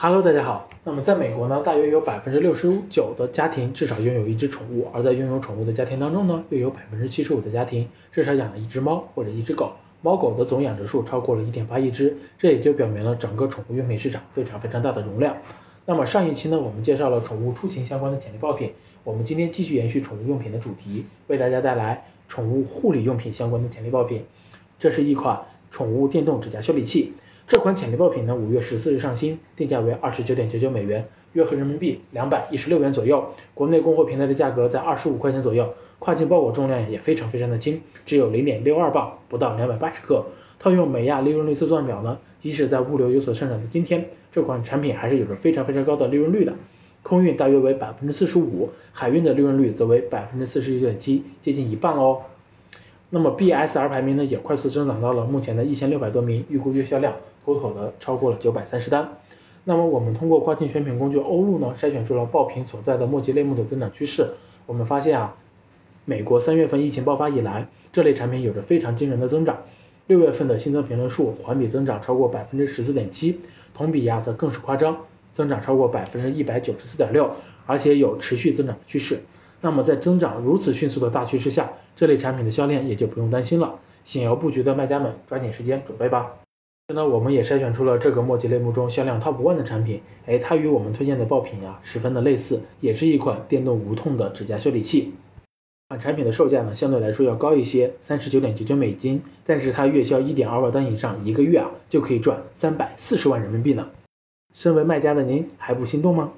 Hello，大家好。那么在美国呢，大约有百分之六十九的家庭至少拥有一只宠物，而在拥有宠物的家庭当中呢，又有百分之七十五的家庭至少养了一只猫或者一只狗。猫狗的总养殖数超过了一点八亿只，这也就表明了整个宠物用品市场非常非常大的容量。那么上一期呢，我们介绍了宠物出行相关的潜力爆品，我们今天继续延续宠物用品的主题，为大家带来宠物护理用品相关的潜力爆品。这是一款宠物电动指甲修理器。这款潜力爆品呢，五月十四日上新，定价为二十九点九九美元，约合人民币两百一十六元左右。国内供货平台的价格在二十五块钱左右，跨境包裹重量也非常非常的轻，只有零点六二磅，不到两百八十克。套用美亚利润率测算表呢，即使在物流有所上涨的今天，这款产品还是有着非常非常高的利润率的。空运大约为百分之四十五，海运的利润率则为百分之四十九点七，接近一半哦。那么 BSR 排名呢，也快速增长到了目前的一千六百多名，预估月销量。妥妥的超过了九百三十单。那么我们通过跨境选品工具欧路呢，筛选出了爆品所在的墨迹类目的增长趋势。我们发现啊，美国三月份疫情爆发以来，这类产品有着非常惊人的增长。六月份的新增评论数环比增长超过百分之十四点七，同比呀则更是夸张，增长超过百分之一百九十四点六，而且有持续增长的趋势。那么在增长如此迅速的大趋势下，这类产品的销量也就不用担心了。想要布局的卖家们，抓紧时间准备吧。那我们也筛选出了这个末级类目中销量 top one 的产品，哎，它与我们推荐的爆品呀十分的类似，也是一款电动无痛的指甲修理器。款产品的售价呢相对来说要高一些，三十九点九九美金，但是它月销一点二万单以上，一个月啊就可以赚三百四十万人民币呢。身为卖家的您还不心动吗？